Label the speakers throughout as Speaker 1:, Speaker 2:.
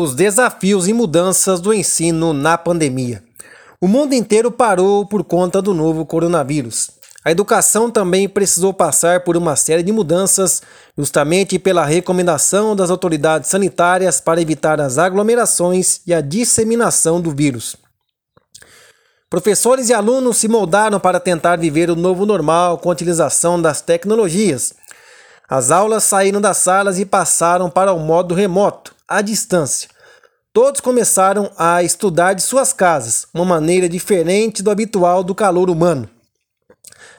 Speaker 1: os desafios e mudanças do ensino na pandemia. O mundo inteiro parou por conta do novo coronavírus. A educação também precisou passar por uma série de mudanças, justamente pela recomendação das autoridades sanitárias para evitar as aglomerações e a disseminação do vírus. Professores e alunos se moldaram para tentar viver o novo normal com a utilização das tecnologias. As aulas saíram das salas e passaram para o modo remoto, à distância. Todos começaram a estudar de suas casas, uma maneira diferente do habitual do calor humano.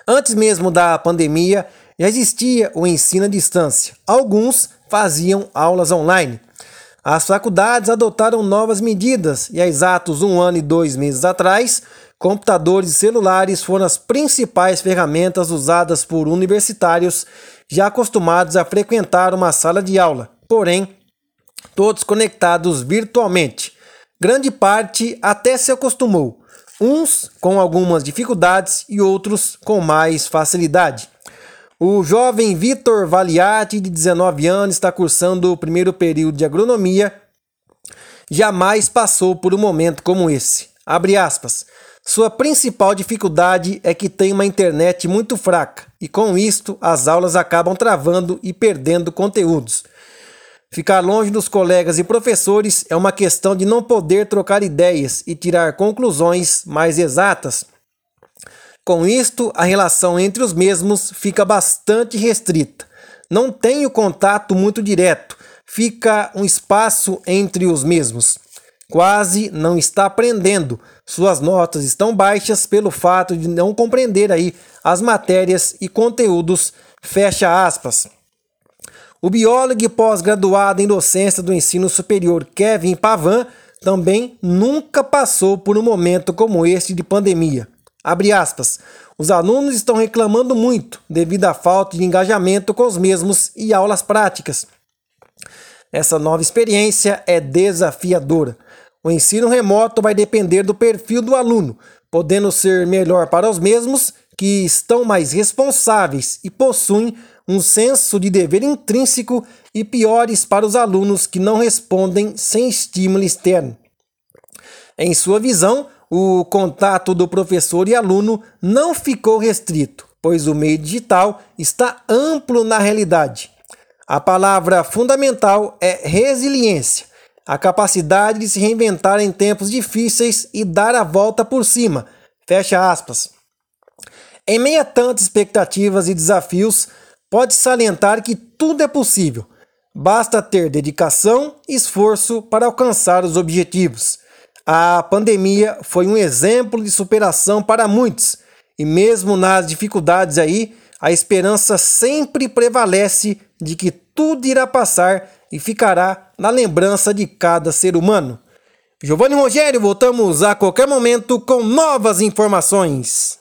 Speaker 1: Antes mesmo da pandemia, já existia o ensino à distância. Alguns faziam aulas online. As faculdades adotaram novas medidas e, há exatos um ano e dois meses atrás, computadores e celulares foram as principais ferramentas usadas por universitários já acostumados a frequentar uma sala de aula, porém, todos conectados virtualmente. Grande parte até se acostumou, uns com algumas dificuldades e outros com mais facilidade. O jovem Vitor Valiati, de 19 anos, está cursando o primeiro período de agronomia. Jamais passou por um momento como esse. Abre aspas. Sua principal dificuldade é que tem uma internet muito fraca e com isto as aulas acabam travando e perdendo conteúdos. Ficar longe dos colegas e professores é uma questão de não poder trocar ideias e tirar conclusões mais exatas. Com isto, a relação entre os mesmos fica bastante restrita. Não tem o contato muito direto, fica um espaço entre os mesmos quase não está aprendendo. Suas notas estão baixas pelo fato de não compreender aí as matérias e conteúdos. Fecha aspas. O biólogo pós-graduado em docência do ensino superior Kevin Pavan também nunca passou por um momento como este de pandemia. Abre aspas. Os alunos estão reclamando muito devido à falta de engajamento com os mesmos e aulas práticas. Essa nova experiência é desafiadora. O ensino remoto vai depender do perfil do aluno, podendo ser melhor para os mesmos que estão mais responsáveis e possuem um senso de dever intrínseco e piores para os alunos que não respondem sem estímulo externo. Em sua visão, o contato do professor e aluno não ficou restrito, pois o meio digital está amplo na realidade. A palavra fundamental é resiliência a capacidade de se reinventar em tempos difíceis e dar a volta por cima. Fecha aspas. Em meio a tantas expectativas e desafios, pode salientar que tudo é possível. Basta ter dedicação e esforço para alcançar os objetivos. A pandemia foi um exemplo de superação para muitos, e mesmo nas dificuldades aí, a esperança sempre prevalece de que tudo irá passar e ficará na lembrança de cada ser humano. Giovanni Rogério, voltamos a qualquer momento com novas informações.